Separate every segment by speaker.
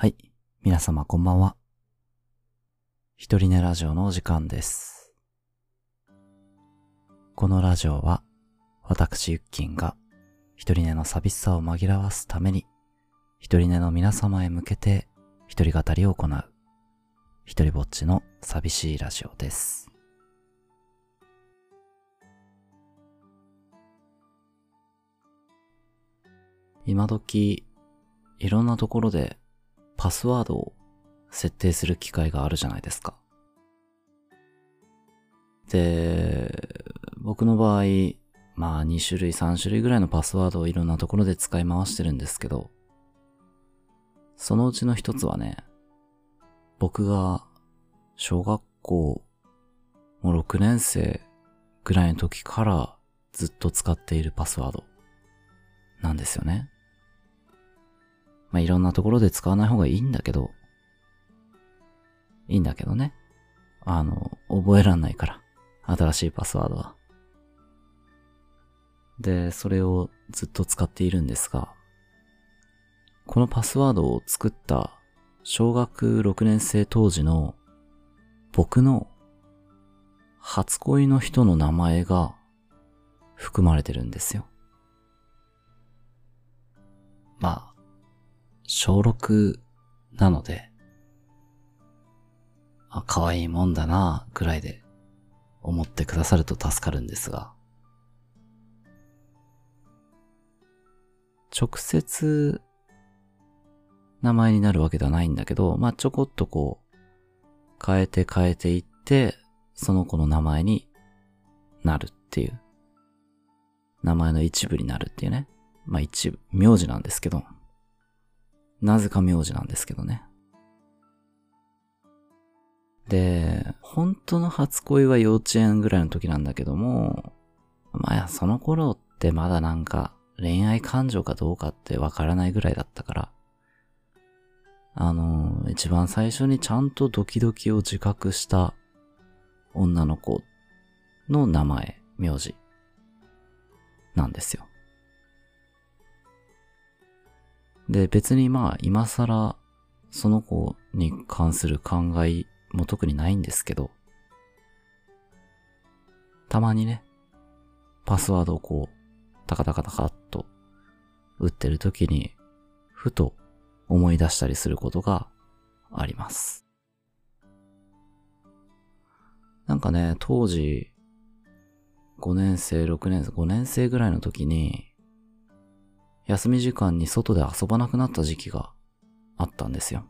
Speaker 1: はい。皆様こんばんは。一人寝ラジオのお時間です。このラジオは、私ゆっきんが、一人寝の寂しさを紛らわすために、一人寝の皆様へ向けて、一人語りを行う、一人ぼっちの寂しいラジオです。今時、いろんなところでパスワードを設定する機会があるじゃないですか。で、僕の場合、まあ2種類3種類ぐらいのパスワードをいろんなところで使い回してるんですけど、そのうちの一つはね、僕が小学校もう6年生ぐらいの時からずっと使っているパスワードなんですよね。まあ、いろんなところで使わない方がいいんだけど、いいんだけどね。あの、覚えらんないから。新しいパスワードは。で、それをずっと使っているんですが、このパスワードを作った小学6年生当時の僕の初恋の人の名前が含まれてるんですよ。まあ、小6なので、あ、可愛いもんだな、くらいで思ってくださると助かるんですが、直接名前になるわけではないんだけど、まあ、ちょこっとこう、変えて変えていって、その子の名前になるっていう。名前の一部になるっていうね。まあ一部、名字なんですけど。なぜか名字なんですけどね。で、本当の初恋は幼稚園ぐらいの時なんだけども、まあその頃ってまだなんか恋愛感情かどうかってわからないぐらいだったから、あの、一番最初にちゃんとドキドキを自覚した女の子の名前、名字なんですよ。で、別にまあ、今更、その子に関する考えも特にないんですけど、たまにね、パスワードをこう、タカタカタカっと打ってる時に、ふと思い出したりすることがあります。なんかね、当時、5年生、6年生、5年生ぐらいの時に、休み時間に外で遊ばなくなった時期があったんですよ。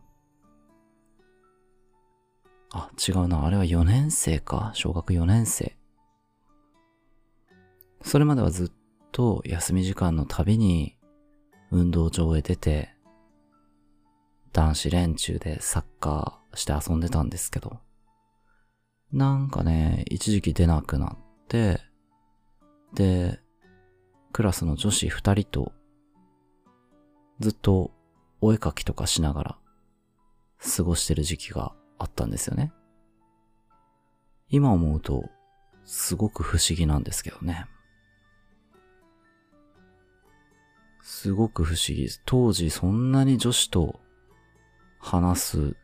Speaker 1: あ、違うな。あれは4年生か。小学4年生。それまではずっと休み時間のたびに運動場へ出て、男子連中でサッカーして遊んでたんですけど、なんかね、一時期出なくなって、で、クラスの女子二人とずっとお絵描きとかしながら過ごしてる時期があったんですよね。今思うとすごく不思議なんですけどね。すごく不思議です。当時そんなに女子と話す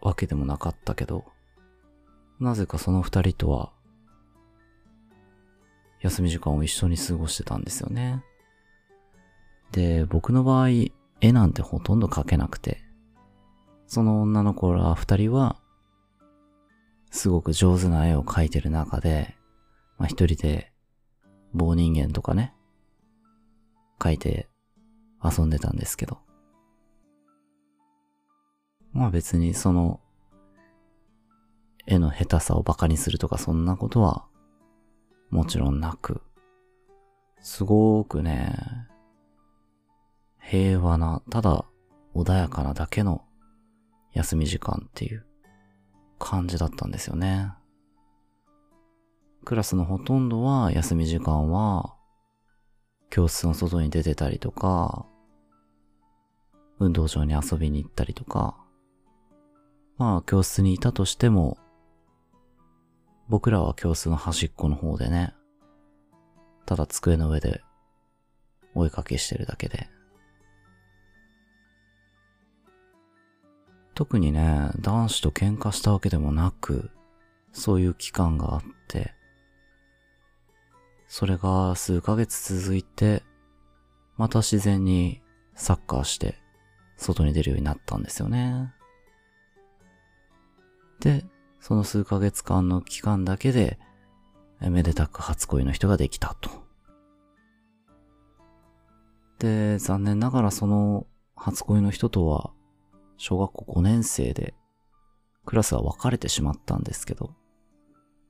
Speaker 1: わけでもなかったけど、なぜかその二人とは休み時間を一緒に過ごしてたんですよね。で、僕の場合、絵なんてほとんど描けなくて、その女の子ら二人は、すごく上手な絵を描いてる中で、まあ一人で棒人間とかね、描いて遊んでたんですけど。まあ別にその、絵の下手さを馬鹿にするとかそんなことは、もちろんなく、すごくね、平和な、ただ穏やかなだけの休み時間っていう感じだったんですよね。クラスのほとんどは休み時間は教室の外に出てたりとか、運動場に遊びに行ったりとか、まあ教室にいたとしても、僕らは教室の端っこの方でね、ただ机の上でお絵かきしてるだけで。特にね、男子と喧嘩したわけでもなく、そういう期間があって、それが数ヶ月続いて、また自然にサッカーして外に出るようになったんですよね。で、その数ヶ月間の期間だけで、めでたく初恋の人ができたと。で、残念ながらその初恋の人とは、小学校5年生で、クラスは分かれてしまったんですけど、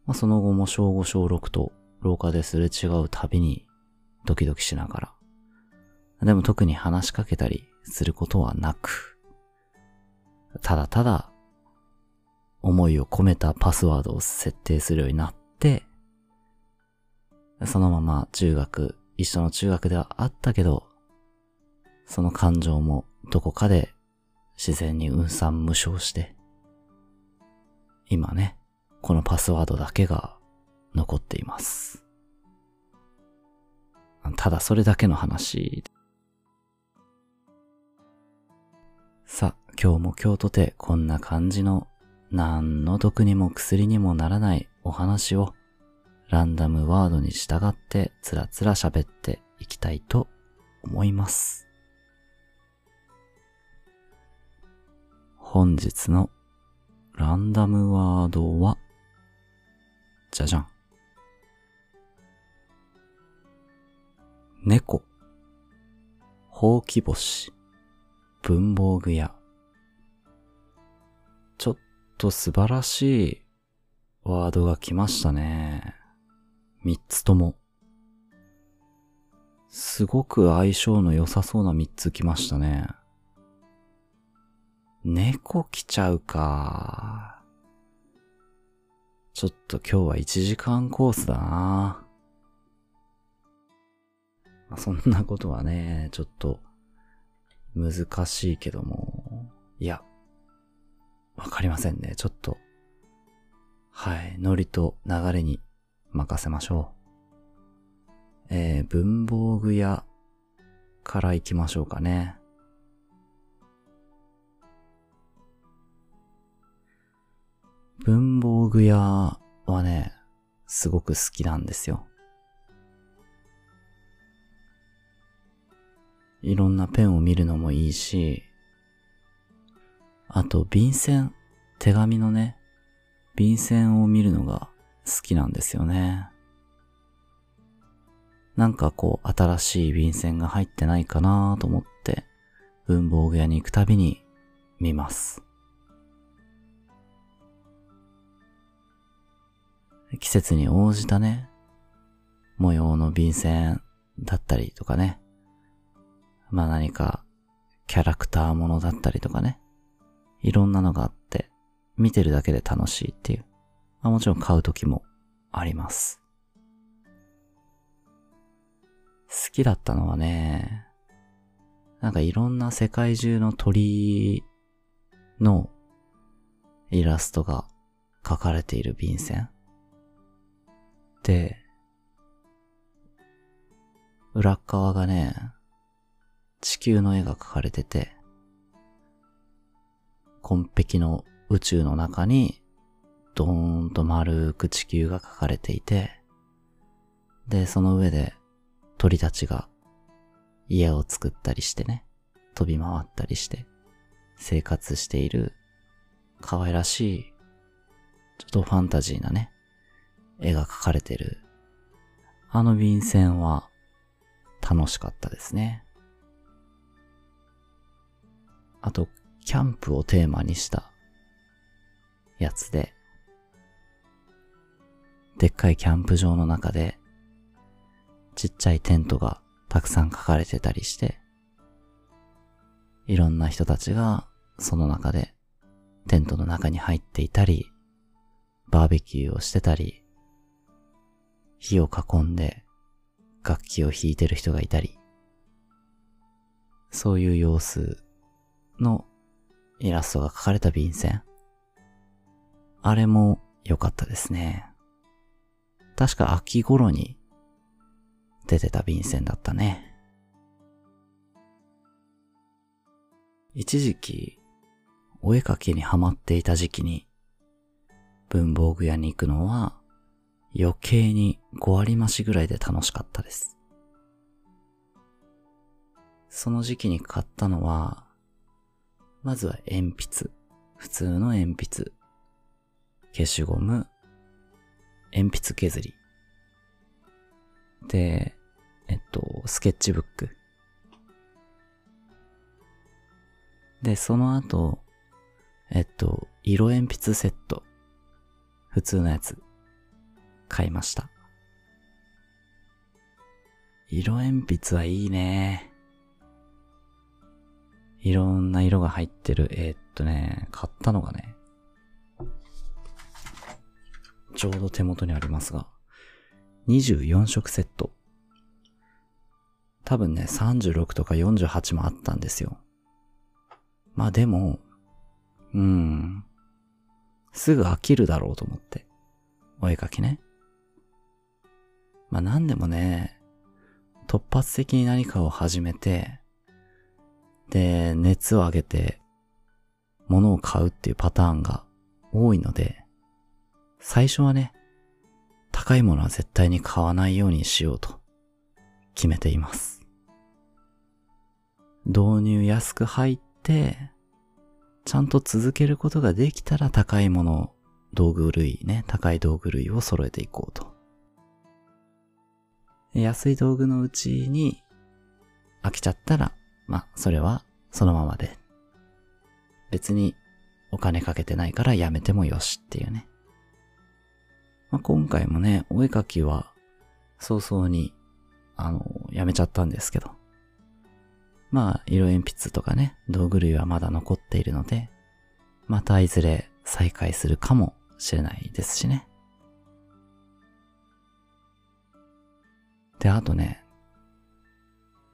Speaker 1: まあ、その後も小5小6と廊下ですれ違うたびにドキドキしながら、でも特に話しかけたりすることはなく、ただただ思いを込めたパスワードを設定するようになって、そのまま中学、一緒の中学ではあったけど、その感情もどこかで自然に運算無償して、今ね、このパスワードだけが残っています。ただそれだけの話。さあ、今日も今日とてこんな感じの何の毒にも薬にもならないお話をランダムワードに従ってつらつら喋っていきたいと思います。本日のランダムワードは、じゃじゃん。猫、ほうき星、文房具屋。ちょっと素晴らしいワードが来ましたね。三つとも。すごく相性の良さそうな三つ来ましたね。猫来ちゃうか。ちょっと今日は1時間コースだな。まあ、そんなことはね、ちょっと難しいけども、いや、わかりませんね。ちょっと、はい、ノリと流れに任せましょう。えー、文房具屋から行きましょうかね。文房具屋はね、すごく好きなんですよ。いろんなペンを見るのもいいし、あと便箋、手紙のね、便箋を見るのが好きなんですよね。なんかこう新しい便箋が入ってないかなと思って文房具屋に行くたびに見ます。季節に応じたね、模様の便箋だったりとかね、まあ何かキャラクターものだったりとかね。いろんなのがあって、見てるだけで楽しいっていう。まあ、もちろん買う時もあります。好きだったのはね、なんかいろんな世界中の鳥のイラストが描かれている便箋。で、裏側がね、地球の絵が描かれてて、紺碧の宇宙の中に、ドーンと丸く地球が描かれていて、で、その上で鳥たちが家を作ったりしてね、飛び回ったりして生活している可愛らしい、ちょっとファンタジーなね、絵が描かれてる、あの便箋は楽しかったですね。あと、キャンプをテーマにしたやつで、でっかいキャンプ場の中で、ちっちゃいテントがたくさん描かれてたりして、いろんな人たちがその中でテントの中に入っていたり、バーベキューをしてたり、火を囲んで楽器を弾いてる人がいたり、そういう様子のイラストが描かれた便箋。あれも良かったですね。確か秋頃に出てた便箋だったね。一時期、お絵かきにハマっていた時期に、文房具屋に行くのは余計に5割増しぐらいで楽しかったです。その時期に買ったのは、まずは鉛筆。普通の鉛筆。消しゴム。鉛筆削り。で、えっと、スケッチブック。で、その後、えっと、色鉛筆セット。普通のやつ。買いました。色鉛筆はいいね。いろんな色が入ってる。えー、っとね、買ったのがね、ちょうど手元にありますが、24色セット。多分ね、36とか48もあったんですよ。まあでも、うん。すぐ飽きるだろうと思って。お絵かきね。まあ何でもね、突発的に何かを始めて、で、熱を上げて、物を買うっていうパターンが多いので、最初はね、高いものは絶対に買わないようにしようと決めています。導入安く入って、ちゃんと続けることができたら高いもの、道具類ね、高い道具類を揃えていこうと。安い道具のうちに飽きちゃったら、まあ、それはそのままで。別にお金かけてないからやめてもよしっていうね。まあ、今回もね、お絵かきは早々に、あの、やめちゃったんですけど。まあ、色鉛筆とかね、道具類はまだ残っているので、またいずれ再開するかもしれないですしね。で、あとね、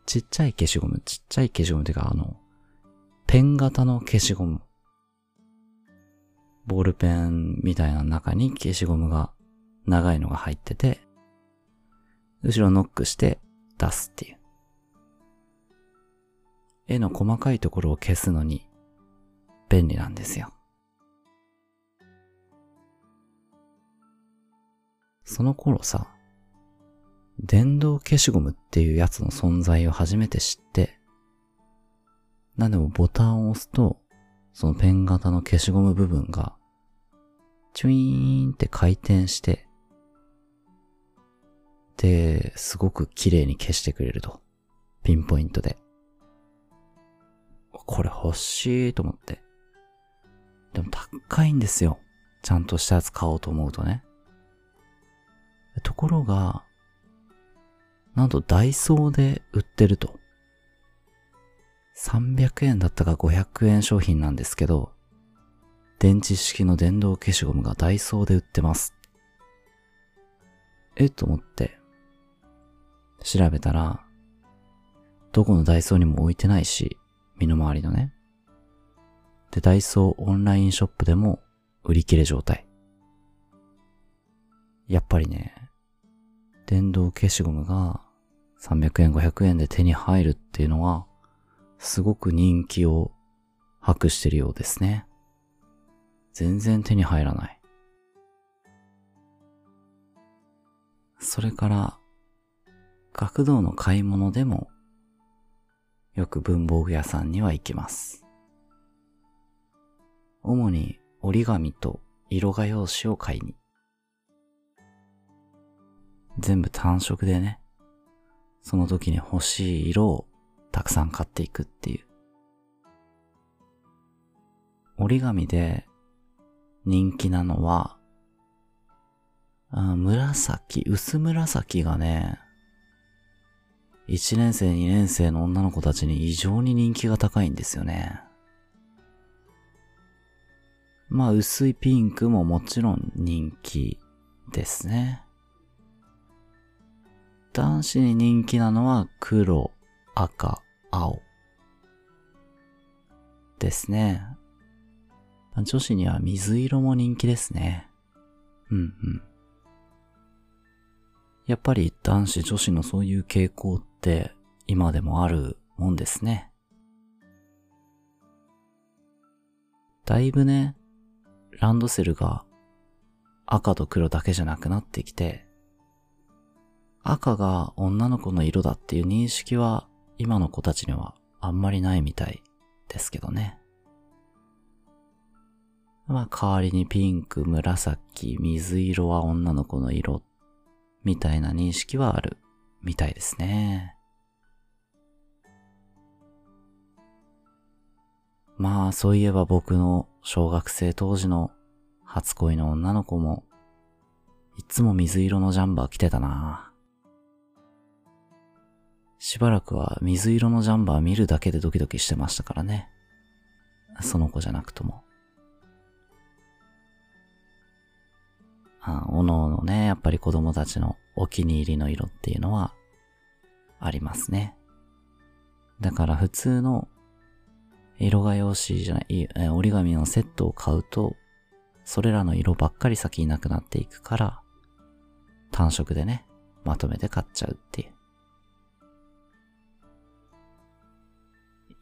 Speaker 1: ちっちゃい消しゴム、ちっちゃい消しゴムっていうか、あの、ペン型の消しゴム。ボールペンみたいな中に消しゴムが長いのが入ってて、後ろノックして出すっていう。絵の細かいところを消すのに便利なんですよ。その頃さ、電動消しゴムっていうやつの存在を初めて知って、なんでもボタンを押すと、そのペン型の消しゴム部分が、チュイーンって回転して、で、すごく綺麗に消してくれると。ピンポイントで。これ欲しいと思って。でも高いんですよ。ちゃんとしたやつ買おうと思うとね。ところが、なんとダイソーで売ってると。300円だったか500円商品なんですけど、電池式の電動消しゴムがダイソーで売ってます。えと思って、調べたら、どこのダイソーにも置いてないし、身の回りのね。で、ダイソーオンラインショップでも売り切れ状態。やっぱりね、電動消しゴムが300円500円で手に入るっていうのは、すごく人気を博してるようですね。全然手に入らない。それから、学童の買い物でも、よく文房具屋さんには行きます。主に折り紙と色画用紙を買いに。全部単色でね、その時に欲しい色をたくさん買っていくっていう。折り紙で人気なのは、あ紫、薄紫がね、1年生、2年生の女の子たちに異常に人気が高いんですよね。まあ薄いピンクももちろん人気ですね。男子に人気なのは黒、赤、青。ですね。女子には水色も人気ですね。うんうん。やっぱり男子女子のそういう傾向って今でもあるもんですね。だいぶね、ランドセルが赤と黒だけじゃなくなってきて、赤が女の子の色だっていう認識は今の子たちにはあんまりないみたいですけどね。まあ代わりにピンク、紫、水色は女の子の色みたいな認識はあるみたいですね。まあそういえば僕の小学生当時の初恋の女の子もいつも水色のジャンバー着てたなしばらくは水色のジャンバー見るだけでドキドキしてましたからね。その子じゃなくとも。あおのおのね、やっぱり子供たちのお気に入りの色っていうのはありますね。だから普通の色画用紙じゃない、折り紙のセットを買うと、それらの色ばっかり先になくなっていくから、単色でね、まとめて買っちゃうっていう。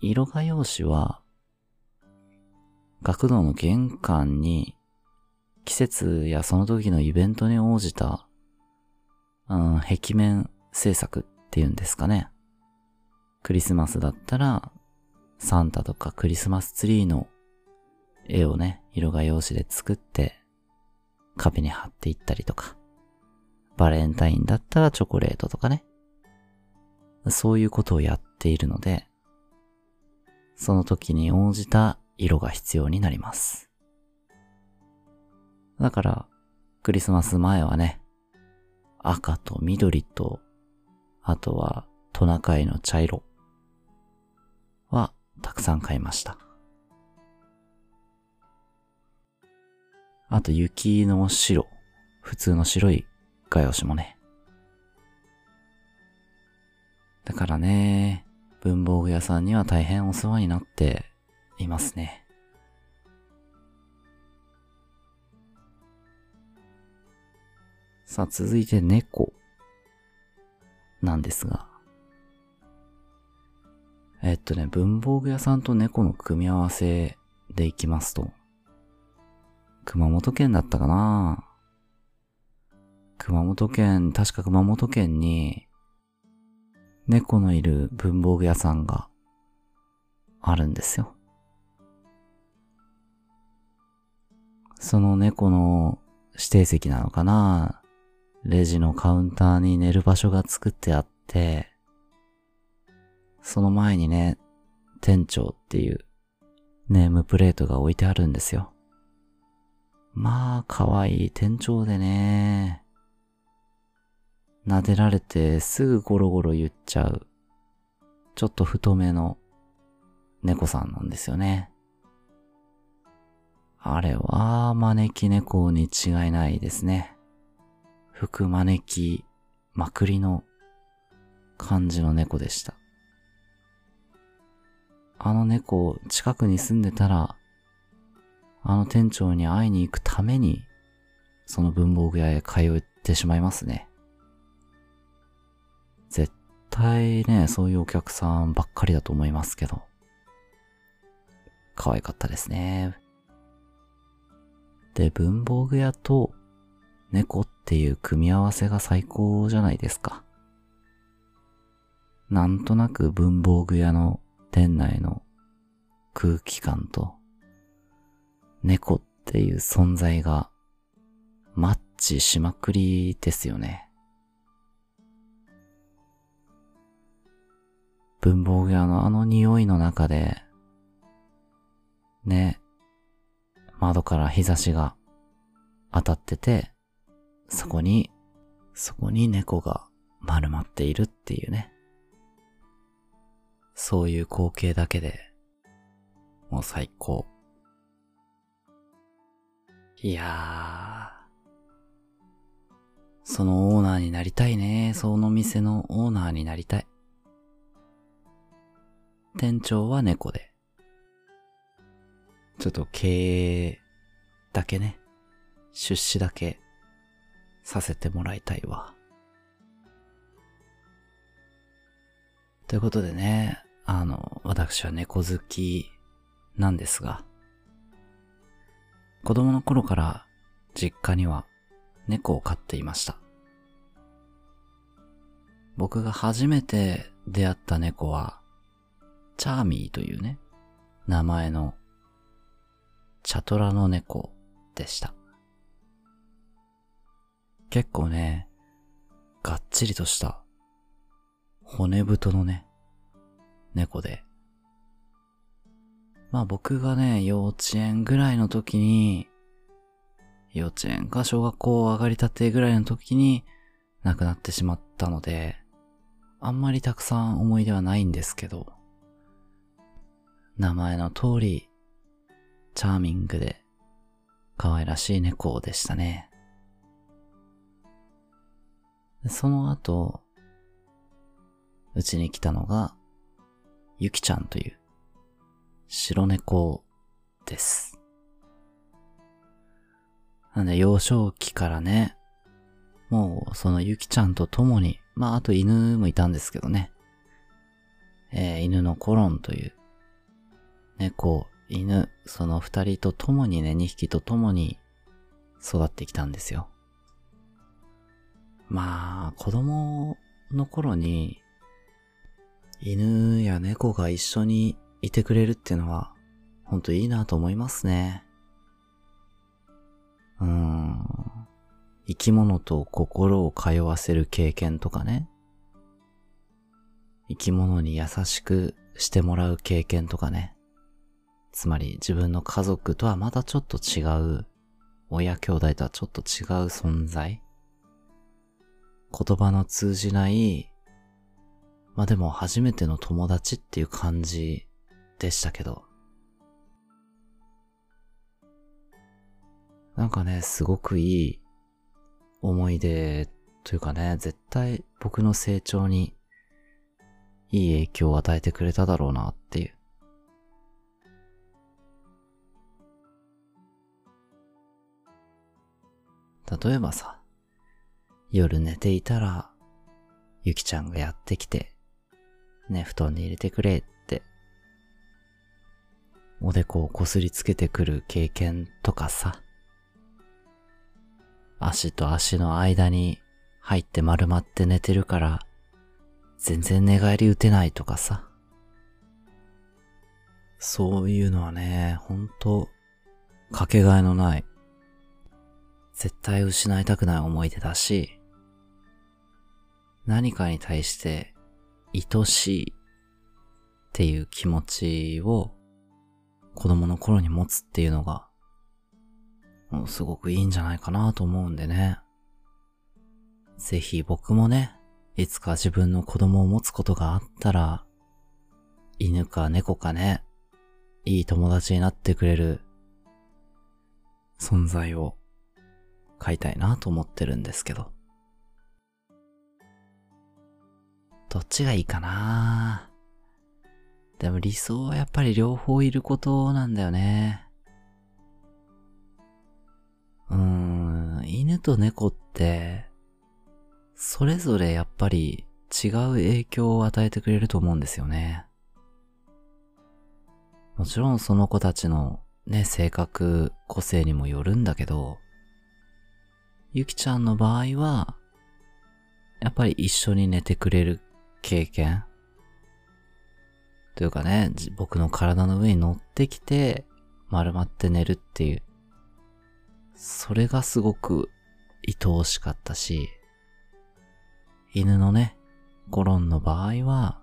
Speaker 1: 色画用紙は、学童の玄関に季節やその時のイベントに応じた、うん、壁面制作っていうんですかね。クリスマスだったら、サンタとかクリスマスツリーの絵をね、色画用紙で作って、壁に貼っていったりとか、バレンタインだったらチョコレートとかね。そういうことをやっているので、その時に応じた色が必要になります。だから、クリスマス前はね、赤と緑と、あとはトナカイの茶色はたくさん買いました。あと雪の白、普通の白い画用紙もね。だからね、文房具屋さんには大変お世話になっていますね。さあ、続いて猫なんですが。えっとね、文房具屋さんと猫の組み合わせでいきますと、熊本県だったかな熊本県、確か熊本県に、猫のいる文房具屋さんがあるんですよ。その猫の指定席なのかな？レジのカウンターに寝る場所が作ってあって、その前にね、店長っていうネームプレートが置いてあるんですよ。まあ、可愛い店長でね、撫でられてすぐゴロゴロ言っちゃう、ちょっと太めの猫さんなんですよね。あれは招き猫に違いないですね。服招きまくりの感じの猫でした。あの猫近くに住んでたら、あの店長に会いに行くために、その文房具屋へ通ってしまいますね。絶対ね、そういうお客さんばっかりだと思いますけど。可愛かったですね。で、文房具屋と猫っていう組み合わせが最高じゃないですか。なんとなく文房具屋の店内の空気感と猫っていう存在がマッチしまくりですよね。文房具屋のあの匂いの中で、ね、窓から日差しが当たってて、そこに、そこに猫が丸まっているっていうね。そういう光景だけで、もう最高。いやー。そのオーナーになりたいね。その店のオーナーになりたい。店長は猫で。ちょっと経営だけね。出資だけさせてもらいたいわ。ということでね、あの、私は猫好きなんですが、子供の頃から実家には猫を飼っていました。僕が初めて出会った猫は、チャーミーというね、名前のチャトラの猫でした。結構ね、がっちりとした骨太のね、猫で。まあ僕がね、幼稚園ぐらいの時に、幼稚園か小学校上がりたてぐらいの時に亡くなってしまったので、あんまりたくさん思い出はないんですけど、名前の通り、チャーミングで可愛らしい猫でしたね。その後、うちに来たのが、ゆきちゃんという白猫です。なんで幼少期からね、もうそのゆきちゃんと共にまあ、あと犬もいたんですけどね。えー、犬のコロンという、猫、犬、その二人と共にね、二匹と共に育ってきたんですよ。まあ、子供の頃に、犬や猫が一緒にいてくれるっていうのは、ほんといいなと思いますね。うーん。生き物と心を通わせる経験とかね。生き物に優しくしてもらう経験とかね。つまり自分の家族とはまたちょっと違う、親兄弟とはちょっと違う存在。言葉の通じない、まあでも初めての友達っていう感じでしたけど。なんかね、すごくいい思い出というかね、絶対僕の成長にいい影響を与えてくれただろうなっていう。例えばさ、夜寝ていたら、ゆきちゃんがやってきて、ね、布団に入れてくれって、おでこをこすりつけてくる経験とかさ、足と足の間に入って丸まって寝てるから、全然寝返り打てないとかさ。そういうのはね、ほんと、かけがえのない、絶対失いたくない思い出だし、何かに対して愛しいっていう気持ちを子供の頃に持つっていうのがすごくいいんじゃないかなと思うんでね。ぜひ僕もね、いつか自分の子供を持つことがあったら、犬か猫かね、いい友達になってくれる存在を飼いたいなと思ってるんですけど。どっちがいいかな？でも理想はやっぱり両方いることなんだよね。うーん、犬と猫って、それぞれやっぱり違う影響を与えてくれると思うんですよね。もちろんその子たちのね、性格、個性にもよるんだけど、ゆきちゃんの場合は、やっぱり一緒に寝てくれる経験？というかね、僕の体の上に乗ってきて、丸まって寝るっていう、それがすごく愛おしかったし、犬のね、ゴロンの場合は、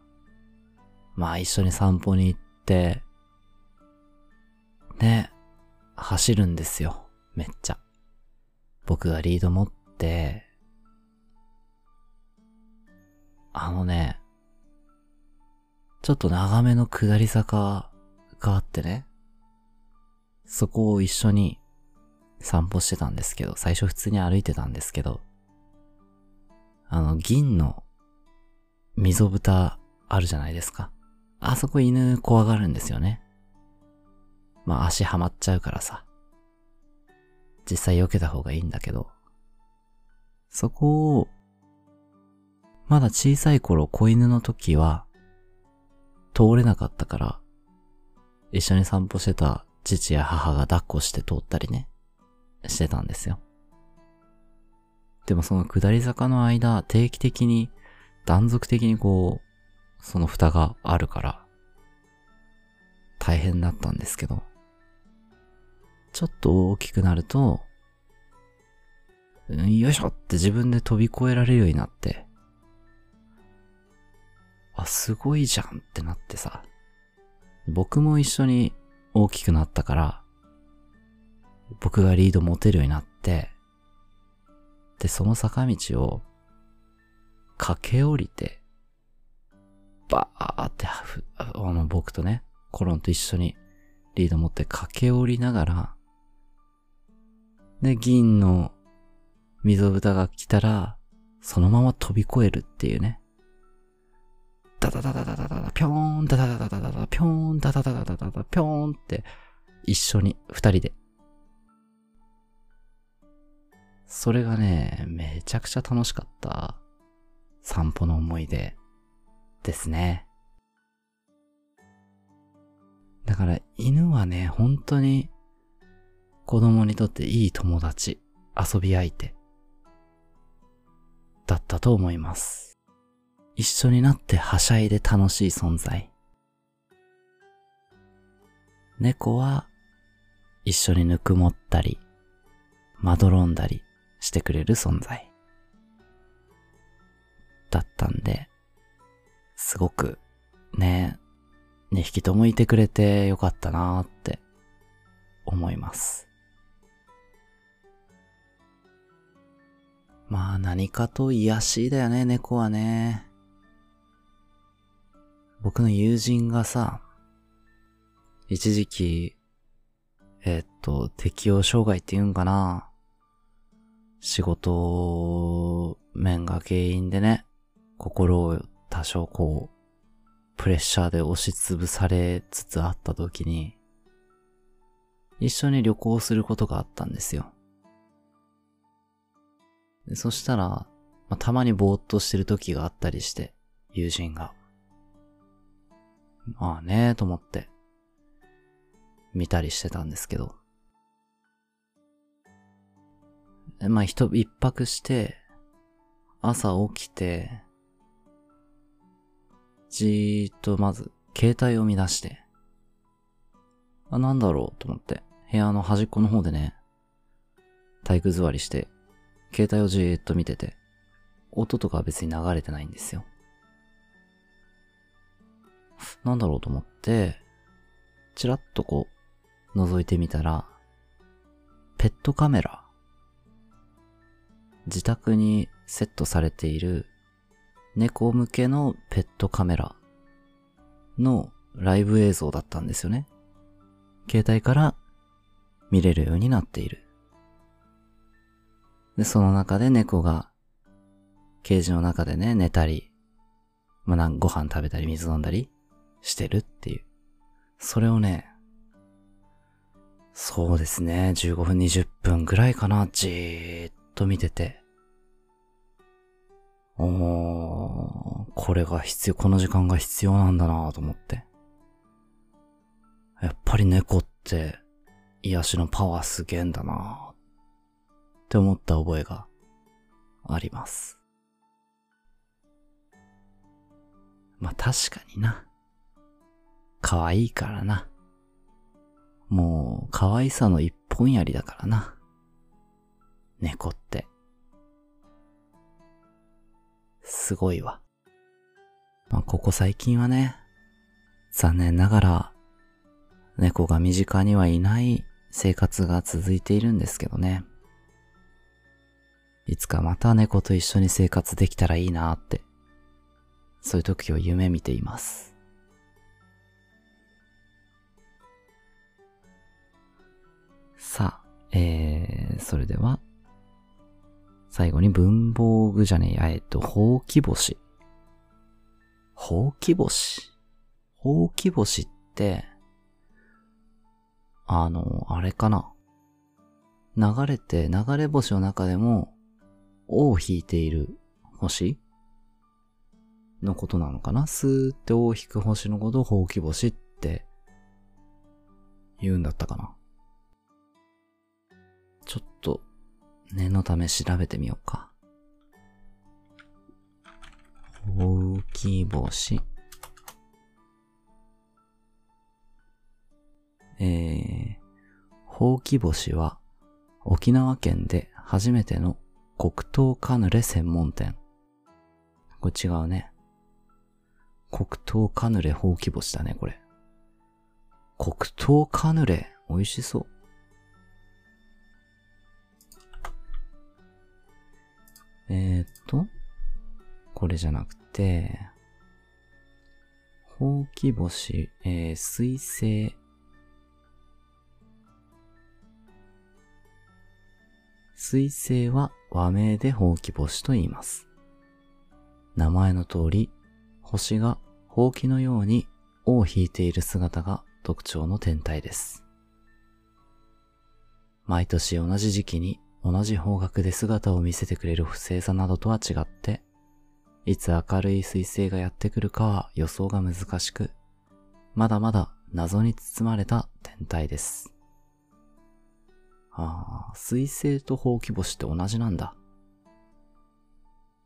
Speaker 1: まあ一緒に散歩に行って、ね、走るんですよ。めっちゃ。僕がリード持って、あのね、ちょっと長めの下り坂があってね、そこを一緒に散歩してたんですけど、最初普通に歩いてたんですけど、あの、銀の溝蓋あるじゃないですか。あそこ犬怖がるんですよね。まあ足はまっちゃうからさ。実際避けた方がいいんだけど、そこを、まだ小さい頃子犬の時は、通れなかったから、一緒に散歩してた父や母が抱っこして通ったりね。してたんですよ。でもその下り坂の間、定期的に、断続的にこう、その蓋があるから、大変だったんですけど、ちょっと大きくなると、よいしょって自分で飛び越えられるようになって、あ、すごいじゃんってなってさ、僕も一緒に大きくなったから、僕がリード持てるようになって、で、その坂道を駆け下りて、バーって、あの、僕とね、コロンと一緒にリード持って駆け下りながら、で、銀の溝蓋が来たら、そのまま飛び越えるっていうね。ダダダダダダダダ、ぴょーん、ダダダダダダダ、ぴょーん、ダダダダダダダ、ぴょーんって、一緒に、二人で。それがね、めちゃくちゃ楽しかった散歩の思い出ですね。だから犬はね、本当に子供にとっていい友達、遊び相手だったと思います。一緒になってはしゃいで楽しい存在。猫は一緒にぬくもったり、まどろんだりしてくれる存在。だったんで、すごくね、2匹ともいてくれてよかったなーって思います。まあ何かと癒しだよね、猫はね。僕の友人がさ、一時期、えっと、適応障害って言うんかな。仕事面が原因でね、心を多少こう、プレッシャーで押しつぶされつつあった時に、一緒に旅行することがあったんですよ。そしたら、まあ、たまにぼーっとしてる時があったりして、友人が。まあねーと思って、見たりしてたんですけど。まあ一、一泊して、朝起きて、じーっとまず、携帯を見出して、あ、なんだろうと思って、部屋の端っこの方でね、体育座りして、携帯をじーっと見てて、音とかは別に流れてないんですよ。なんだろうと思って、チラッとこう、覗いてみたら、ペットカメラ。自宅にセットされている猫向けのペットカメラのライブ映像だったんですよね。携帯から見れるようになっている。で、その中で猫が、ケージの中でね、寝たり、まあ、なご飯食べたり水飲んだりしてるっていう。それをね、そうですね、15分20分ぐらいかな、じーっと見てて。おー、これが必要、この時間が必要なんだなと思って。やっぱり猫って癒しのパワーすげえんだなって思った覚えがあります。まあ確かにな。可愛いからな。もう可愛さの一本槍だからな。猫って。すごいわ。まあここ最近はね、残念ながら猫が身近にはいない生活が続いているんですけどね。いつかまた猫と一緒に生活できたらいいなって、そういう時を夢見ています。さあ、えー、それでは、最後に文房具じゃねえや、えっと、ほうき星。ほうき星？ほうき星って、あの、あれかな？流れて、流れ星の中でも、尾を引いている星？のことなのかな？スーって尾を引く星のことをほうき星って言うんだったかな？ちょっと念のため調べてみようか。ほうき星？えー、ほうき星は沖縄県で初めての黒糖カヌレ専門店。これ違うね。黒糖カヌレほうき星だね、これ。黒糖カヌレ、美味しそう。えー、っと、これじゃなくて、ほうき星、えー、水星。水星は和名でほうき星と言います。名前の通り、星がほうきのように尾を引いている姿が特徴の天体です。毎年同じ時期に同じ方角で姿を見せてくれる不星座などとは違って、いつ明るい彗星がやってくるかは予想が難しく、まだまだ謎に包まれた天体です。ああ、彗星とほうき星って同じなんだ。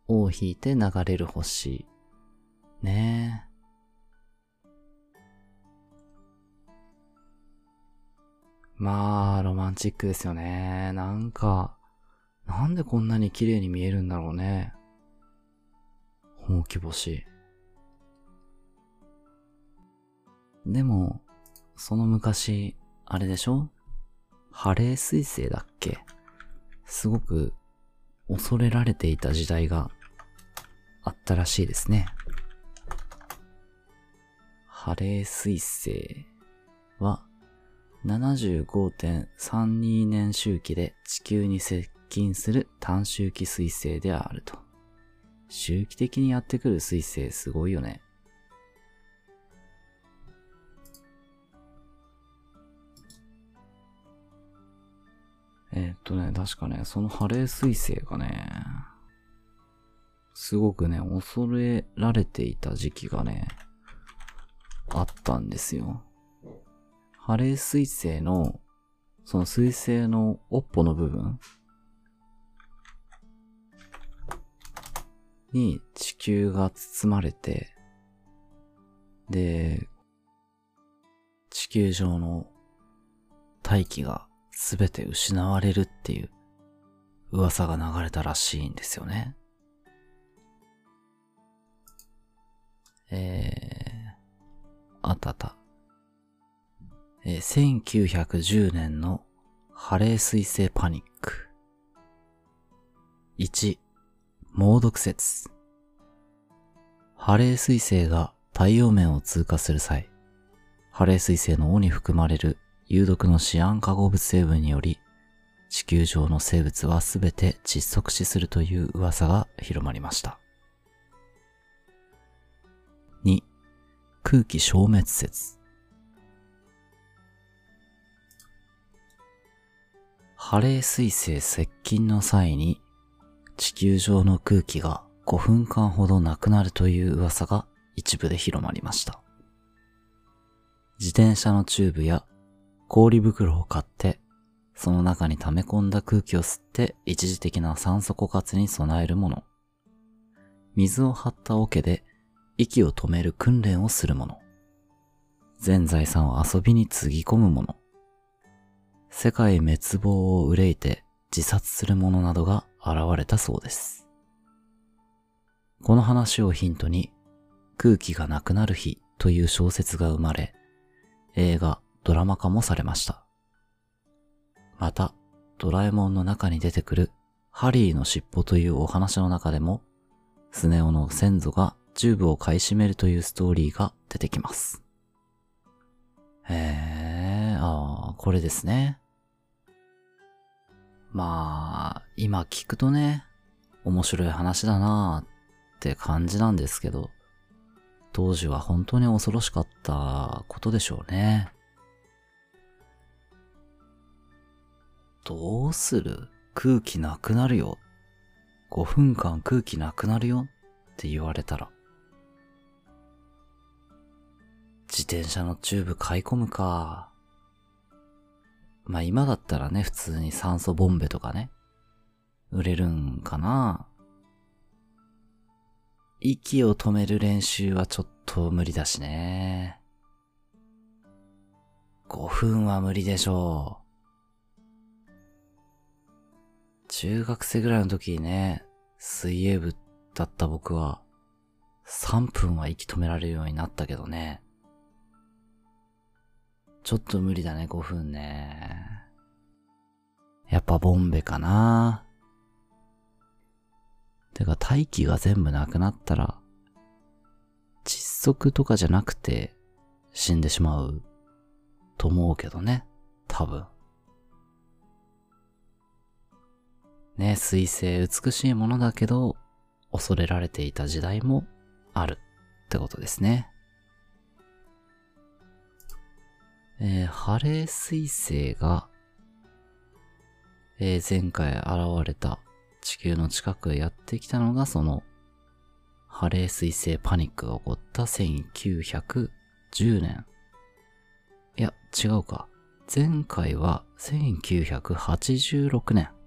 Speaker 1: 尾を引いて流れる星。ねえ。まあ、ロマンチックですよね。なんか、なんでこんなに綺麗に見えるんだろうね。ほうき星。でも、その昔、あれでしょ？ハレー彗星だっけ？すごく恐れられていた時代があったらしいですね。ハレー彗星は75.32年周期で地球に接近する単周期彗星であると。周期的にやってくる彗星すごいよね。えー、っとね、確かね、そのハレー彗星がね、すごくね、恐れられていた時期がね、あったんですよ。ハレー彗星の、その彗星の尾っぽの部分に地球が包まれて、で、地球上の大気がすべて失われるっていう噂が流れたらしいんですよね。えー、あったあった。えー、1910年のハレー彗星パニック。1、猛毒説。ハレー彗星が太陽面を通過する際、ハレー彗星の尾に含まれる有毒のシアン化合物成分により、地球上の生物はすべて窒息死するという噂が広まりました。2、空気消滅説。ハレー彗星接近の際に地球上の空気が5分間ほどなくなるという噂が一部で広まりました。自転車のチューブや氷袋を買って、その中に溜め込んだ空気を吸って一時的な酸素枯渇に備えるもの。水を張った桶で息を止める訓練をするもの。全財産を遊びにつぎ込むもの。世界滅亡を憂いて自殺する者などが現れたそうです。この話をヒントに空気がなくなる日という小説が生まれ、映画ドラマ化もされました。また、ドラえもんの中に出てくるハリーの尻尾というお話の中でも、スネ夫の先祖がチューブを買い占めるというストーリーが出てきます。へえ、ああ、これですね。まあ、今聞くとね、面白い話だなーって感じなんですけど、当時は本当に恐ろしかったことでしょうね。どうする？空気なくなるよ。5分間空気なくなるよって言われたら。自転車のチューブ買い込むか。まあ今だったらね、普通に酸素ボンベとかね、売れるんかな。息を止める練習はちょっと無理だしね。5分は無理でしょう。中学生ぐらいの時にね、水泳部だった僕は、3分は息止められるようになったけどね。ちょっと無理だね、5分ね。やっぱボンベかな。てか、大気が全部なくなったら、窒息とかじゃなくて死んでしまうと思うけどね。多分。ね、水星美しいものだけど、恐れられていた時代もあるってことですね。えー、ハレー彗星が、えー、前回現れた地球の近くへやってきたのがその、ハレー彗星パニックが起こった1910年。いや、違うか。前回は1986年。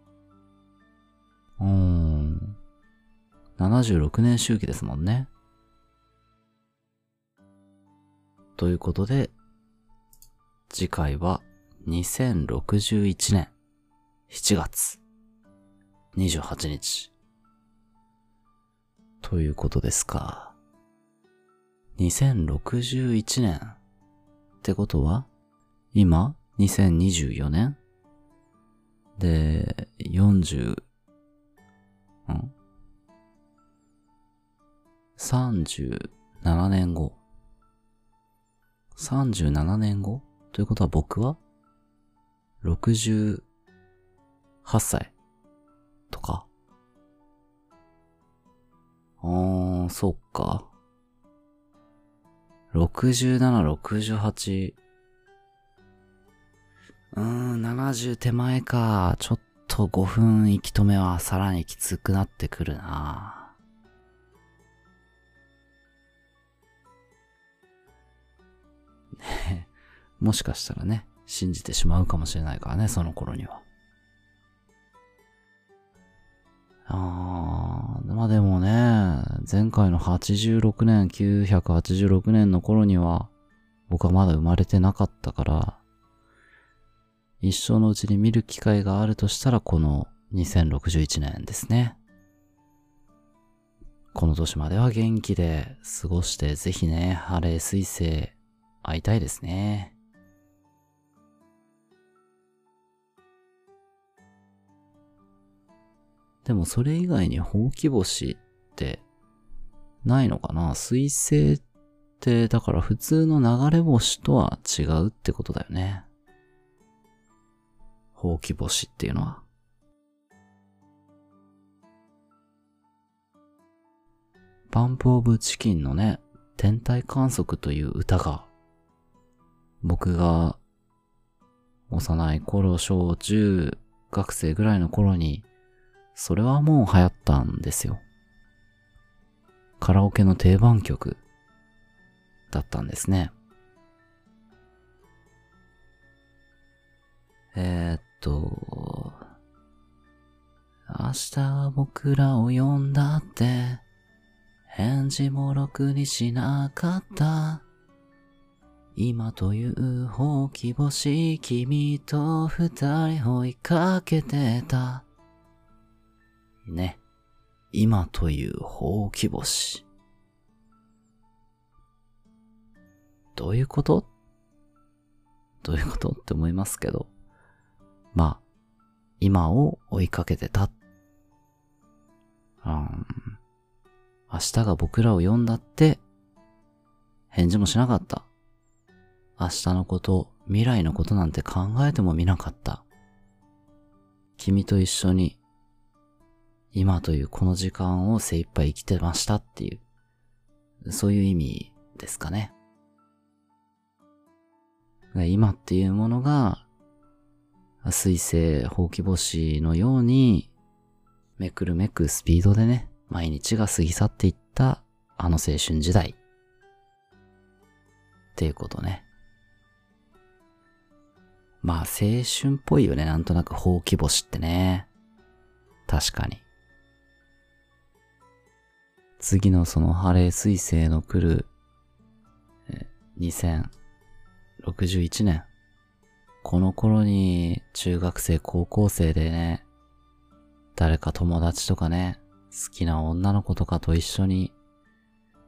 Speaker 1: うん。76年周期ですもんね。ということで、次回は2061年7月28日。ということですか。2061年ってことは今2024年？で、40、?37 年後。37年後？ということは僕は ?68 歳とか。あー、そっか。67、68。うーん、70手前か。ちょっと5分息止めはさらにきつくなってくるな。ねもしかしたらね、信じてしまうかもしれないからね、その頃には。あー、まあでもね、前回の86年、986年の頃には、僕はまだ生まれてなかったから、一生のうちに見る機会があるとしたらこの2061年ですね。この年までは元気で過ごしてぜひね、晴れ水星会いたいですね。でもそれ以外にほうき星ってないのかな？水星ってだから普通の流れ星とは違うってことだよね。ほうき星っていうのは。パンプオブチキンのね、天体観測という歌が、僕が幼い頃、小中学生ぐらいの頃にそれはもう流行ったんですよ。カラオケの定番曲だったんですね。えー、っと、明日は僕らを呼んだって、返事もろくにしなかった。今というほうき星、君と二人追いかけてた。ね。今というほうき星。どういうこと？どういうこと？って思いますけど。まあ、今を追いかけてた。うん。明日が僕らを呼んだって、返事もしなかった。明日のこと、未来のことなんて考えてもみなかった。君と一緒に今というこの時間を精一杯生きてましたっていう、そういう意味ですかね。今っていうものが、水星、ほうき星のように、めくるめくスピードでね、毎日が過ぎ去っていったあの青春時代。っていうことね。まあ青春っぽいよね、なんとなくほうき星ってね。確かに。次のそのハレー彗星の来る、2061年。この頃に中学生、高校生でね、誰か友達とかね、好きな女の子とかと一緒に、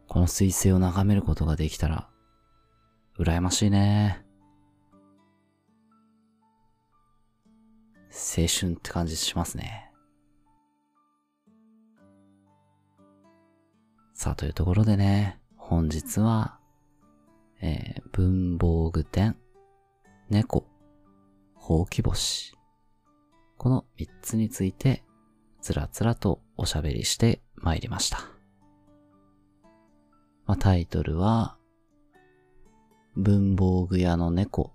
Speaker 1: この彗星を眺めることができたら、羨ましいね。青春って感じしますね。さあ、というところでね、本日は、えー、文房具店、猫、ほうき星。この三つについて、つらつらとおしゃべりして参りました。まあ、タイトルは、文房具屋の猫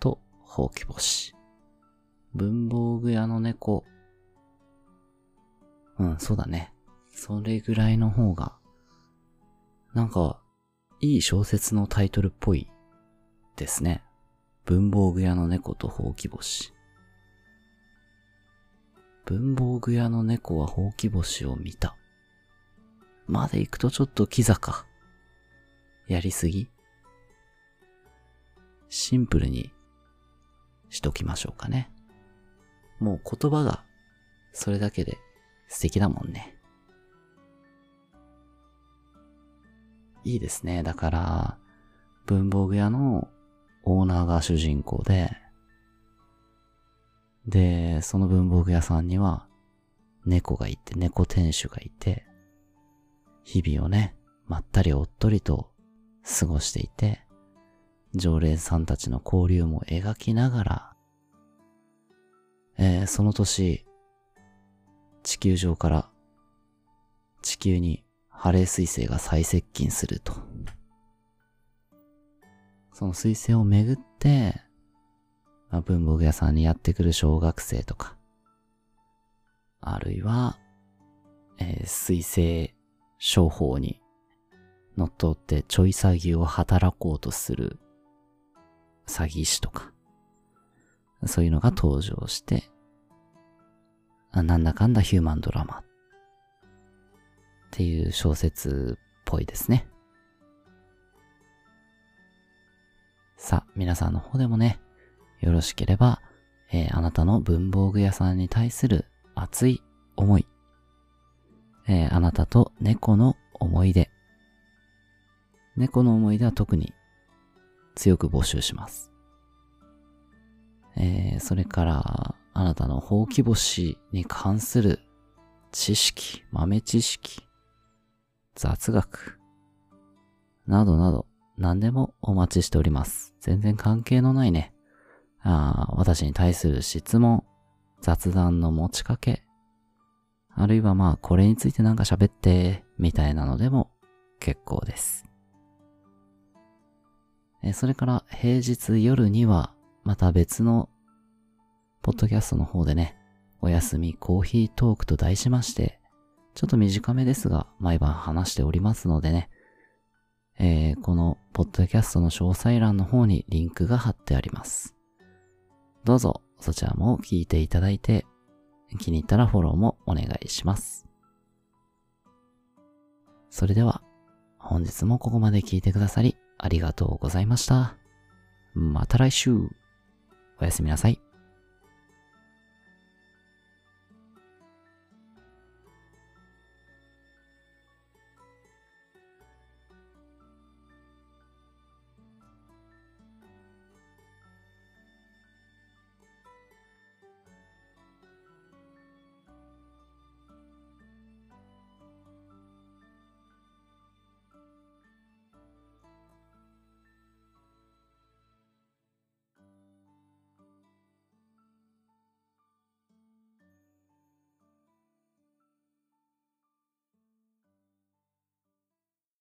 Speaker 1: とほうき星。文房具屋の猫。うん、そうだね。それぐらいの方が、なんか、いい小説のタイトルっぽいですね。文房具屋の猫とほうき星。文房具屋の猫はほうき星を見た。まで行くとちょっとキザか。やりすぎシンプルにしときましょうかね。もう言葉がそれだけで素敵だもんね。いいですね。だから、文房具屋のオーナーが主人公で、で、その文房具屋さんには猫がいて、猫店主がいて、日々をね、まったりおっとりと過ごしていて、常連さんたちの交流も描きながら、えー、その年、地球上から地球にハレー彗星が再接近すると。その彗星をめぐって、まあ、文房具屋さんにやってくる小学生とか、あるいは、えー、彗星商法に乗っ取ってちょい詐欺を働こうとする詐欺師とか、そういうのが登場して、なんだかんだヒューマンドラマっていう小説っぽいですね。さあ、皆さんの方でもね、よろしければ、えー、あなたの文房具屋さんに対する熱い思い、えー、あなたと猫の思い出、猫の思い出は特に強く募集します。えー、それから、あなたのほうき星に関する知識、豆知識、雑学、などなど、何でもお待ちしております。全然関係のないね、あ私に対する質問、雑談の持ちかけ、あるいはまあこれについてなんか喋って、みたいなのでも結構です。えそれから平日夜にはまた別のポッドキャストの方でね、おやすみコーヒートークと題しまして、ちょっと短めですが、毎晩話しておりますのでね、えー、このポッドキャストの詳細欄の方にリンクが貼ってあります。どうぞそちらも聞いていただいて、気に入ったらフォローもお願いします。それでは、本日もここまで聞いてくださりありがとうございました。また来週。おやすみなさい。